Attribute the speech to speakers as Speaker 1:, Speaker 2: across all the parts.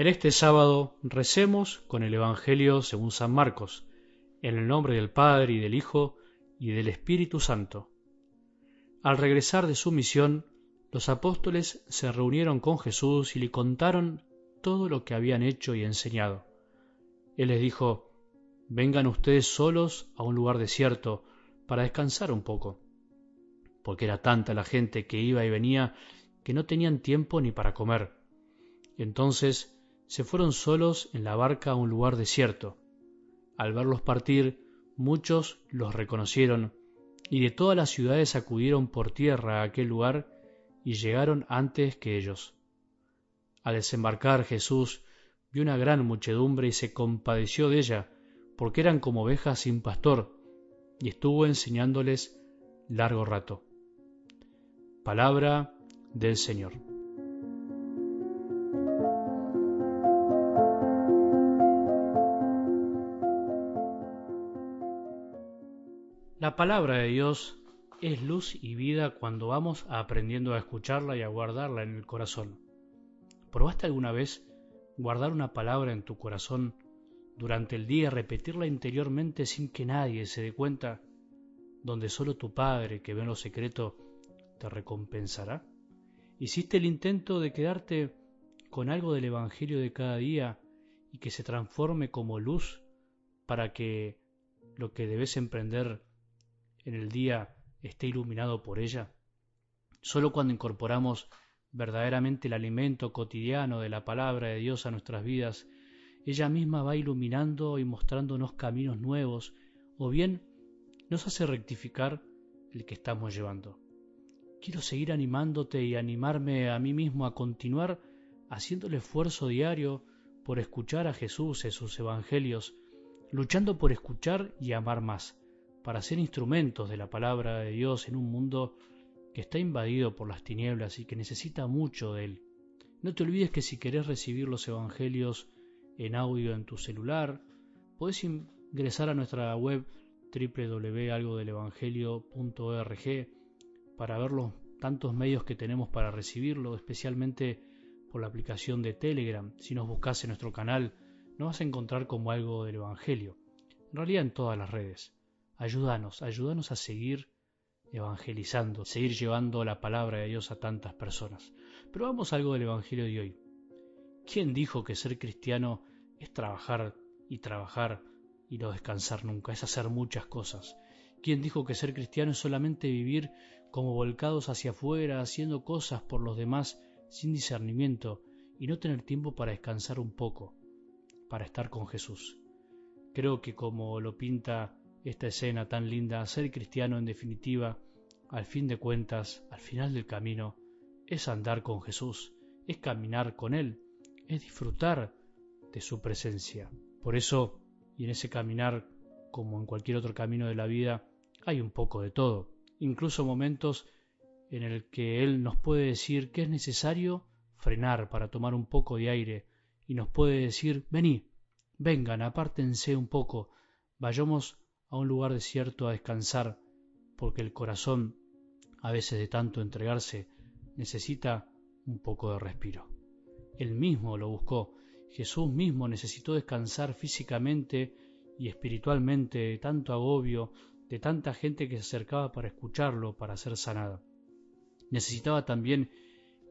Speaker 1: En este sábado recemos con el Evangelio según San Marcos, en el nombre del Padre y del Hijo y del Espíritu Santo. Al regresar de su misión, los apóstoles se reunieron con Jesús y le contaron todo lo que habían hecho y enseñado. Él les dijo, Vengan ustedes solos a un lugar desierto para descansar un poco, porque era tanta la gente que iba y venía que no tenían tiempo ni para comer. Entonces se fueron solos en la barca a un lugar desierto. Al verlos partir, muchos los reconocieron, y de todas las ciudades acudieron por tierra a aquel lugar y llegaron antes que ellos. Al desembarcar Jesús vio una gran muchedumbre y se compadeció de ella, porque eran como ovejas sin pastor, y estuvo enseñándoles largo rato. Palabra del Señor. La palabra de Dios es luz y vida cuando vamos aprendiendo a escucharla y a guardarla en el corazón. ¿Probaste alguna vez guardar una palabra en tu corazón durante el día, repetirla interiormente sin que nadie se dé cuenta, donde solo tu Padre, que ve en lo secreto, te recompensará? ¿Hiciste el intento de quedarte con algo del Evangelio de cada día y que se transforme como luz para que lo que debes emprender en el día esté iluminado por ella? Solo cuando incorporamos verdaderamente el alimento cotidiano de la palabra de Dios a nuestras vidas, ella misma va iluminando y mostrándonos caminos nuevos, o bien nos hace rectificar el que estamos llevando. Quiero seguir animándote y animarme a mí mismo a continuar haciendo el esfuerzo diario por escuchar a Jesús en sus evangelios, luchando por escuchar y amar más, para ser instrumentos de la palabra de Dios en un mundo que está invadido por las tinieblas y que necesita mucho de Él. No te olvides que si querés recibir los Evangelios en audio en tu celular, puedes ingresar a nuestra web www.algodelevangelio.org para ver los tantos medios que tenemos para recibirlo, especialmente por la aplicación de Telegram. Si nos buscas en nuestro canal, nos vas a encontrar como algo del Evangelio. En realidad en todas las redes. Ayúdanos, ayúdanos a seguir evangelizando, seguir llevando la palabra de Dios a tantas personas. Pero vamos a algo del Evangelio de hoy. ¿Quién dijo que ser cristiano es trabajar y trabajar y no descansar nunca? Es hacer muchas cosas. ¿Quién dijo que ser cristiano es solamente vivir como volcados hacia afuera, haciendo cosas por los demás sin discernimiento y no tener tiempo para descansar un poco, para estar con Jesús? Creo que como lo pinta esta escena tan linda, ser cristiano en definitiva, al fin de cuentas, al final del camino, es andar con Jesús, es caminar con Él, es disfrutar de su presencia. Por eso, y en ese caminar, como en cualquier otro camino de la vida, hay un poco de todo, incluso momentos en el que Él nos puede decir que es necesario frenar para tomar un poco de aire y nos puede decir, vení, vengan, apártense un poco, vayamos a un lugar desierto a descansar, porque el corazón, a veces de tanto entregarse, necesita un poco de respiro. Él mismo lo buscó, Jesús mismo necesitó descansar físicamente y espiritualmente de tanto agobio, de tanta gente que se acercaba para escucharlo, para ser sanada. Necesitaba también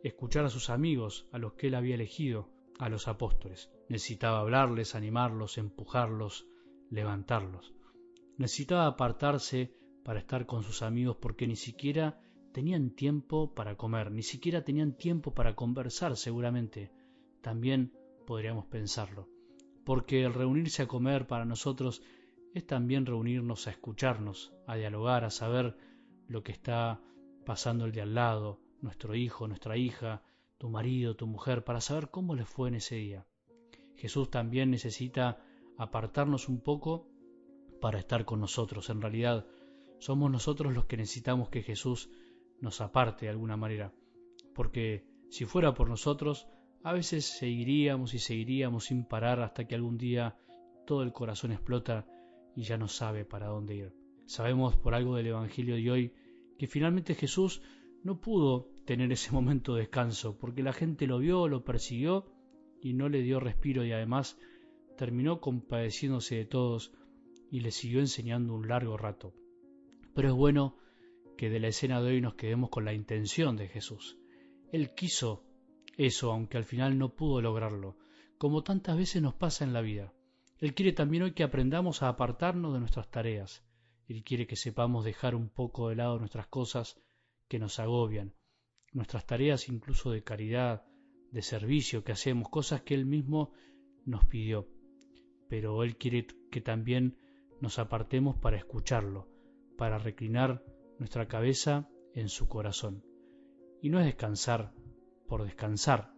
Speaker 1: escuchar a sus amigos, a los que él había elegido, a los apóstoles. Necesitaba hablarles, animarlos, empujarlos, levantarlos. Necesitaba apartarse para estar con sus amigos porque ni siquiera tenían tiempo para comer, ni siquiera tenían tiempo para conversar seguramente. También podríamos pensarlo. Porque el reunirse a comer para nosotros es también reunirnos a escucharnos, a dialogar, a saber lo que está pasando el de al lado, nuestro hijo, nuestra hija, tu marido, tu mujer, para saber cómo les fue en ese día. Jesús también necesita apartarnos un poco para estar con nosotros. En realidad, somos nosotros los que necesitamos que Jesús nos aparte de alguna manera. Porque si fuera por nosotros, a veces seguiríamos y seguiríamos sin parar hasta que algún día todo el corazón explota y ya no sabe para dónde ir. Sabemos por algo del Evangelio de hoy que finalmente Jesús no pudo tener ese momento de descanso porque la gente lo vio, lo persiguió y no le dio respiro y además terminó compadeciéndose de todos y le siguió enseñando un largo rato. Pero es bueno que de la escena de hoy nos quedemos con la intención de Jesús. Él quiso eso, aunque al final no pudo lograrlo, como tantas veces nos pasa en la vida. Él quiere también hoy que aprendamos a apartarnos de nuestras tareas. Él quiere que sepamos dejar un poco de lado nuestras cosas que nos agobian, nuestras tareas incluso de caridad, de servicio que hacemos, cosas que Él mismo nos pidió. Pero Él quiere que también nos apartemos para escucharlo, para reclinar nuestra cabeza en su corazón. Y no es descansar por descansar,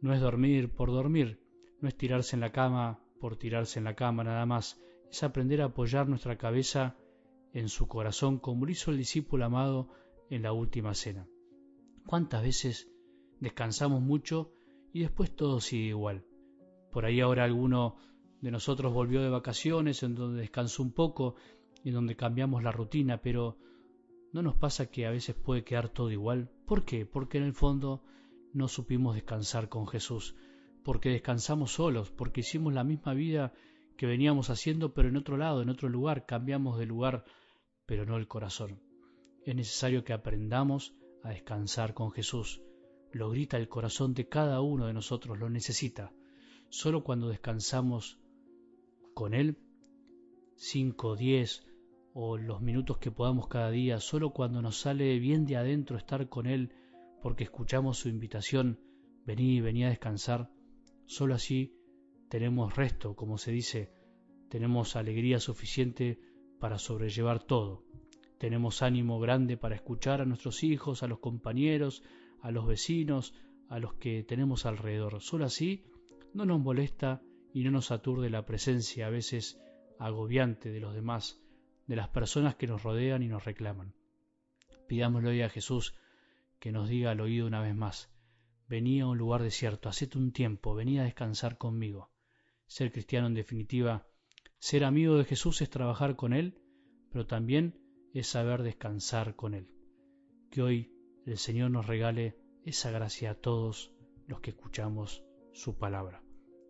Speaker 1: no es dormir por dormir, no es tirarse en la cama por tirarse en la cama nada más, es aprender a apoyar nuestra cabeza en su corazón como lo hizo el discípulo amado en la última cena. ¿Cuántas veces descansamos mucho y después todo sigue igual? Por ahí ahora alguno de nosotros volvió de vacaciones en donde descansó un poco en donde cambiamos la rutina, pero ¿no nos pasa que a veces puede quedar todo igual? ¿Por qué? Porque en el fondo no supimos descansar con Jesús, porque descansamos solos, porque hicimos la misma vida que veníamos haciendo, pero en otro lado, en otro lugar, cambiamos de lugar, pero no el corazón. Es necesario que aprendamos a descansar con Jesús. Lo grita el corazón de cada uno de nosotros, lo necesita. Solo cuando descansamos con Él, cinco, diez o los minutos que podamos cada día, solo cuando nos sale bien de adentro estar con Él, porque escuchamos su invitación, vení, vení a descansar, solo así tenemos resto, como se dice, tenemos alegría suficiente para sobrellevar todo, tenemos ánimo grande para escuchar a nuestros hijos, a los compañeros, a los vecinos, a los que tenemos alrededor. Solo así no nos molesta y no nos aturde la presencia a veces agobiante de los demás, de las personas que nos rodean y nos reclaman. Pidámosle hoy a Jesús que nos diga al oído una vez más, vení a un lugar desierto, hacete un tiempo, vení a descansar conmigo. Ser cristiano en definitiva, ser amigo de Jesús es trabajar con Él, pero también es saber descansar con Él. Que hoy el Señor nos regale esa gracia a todos los que escuchamos su palabra.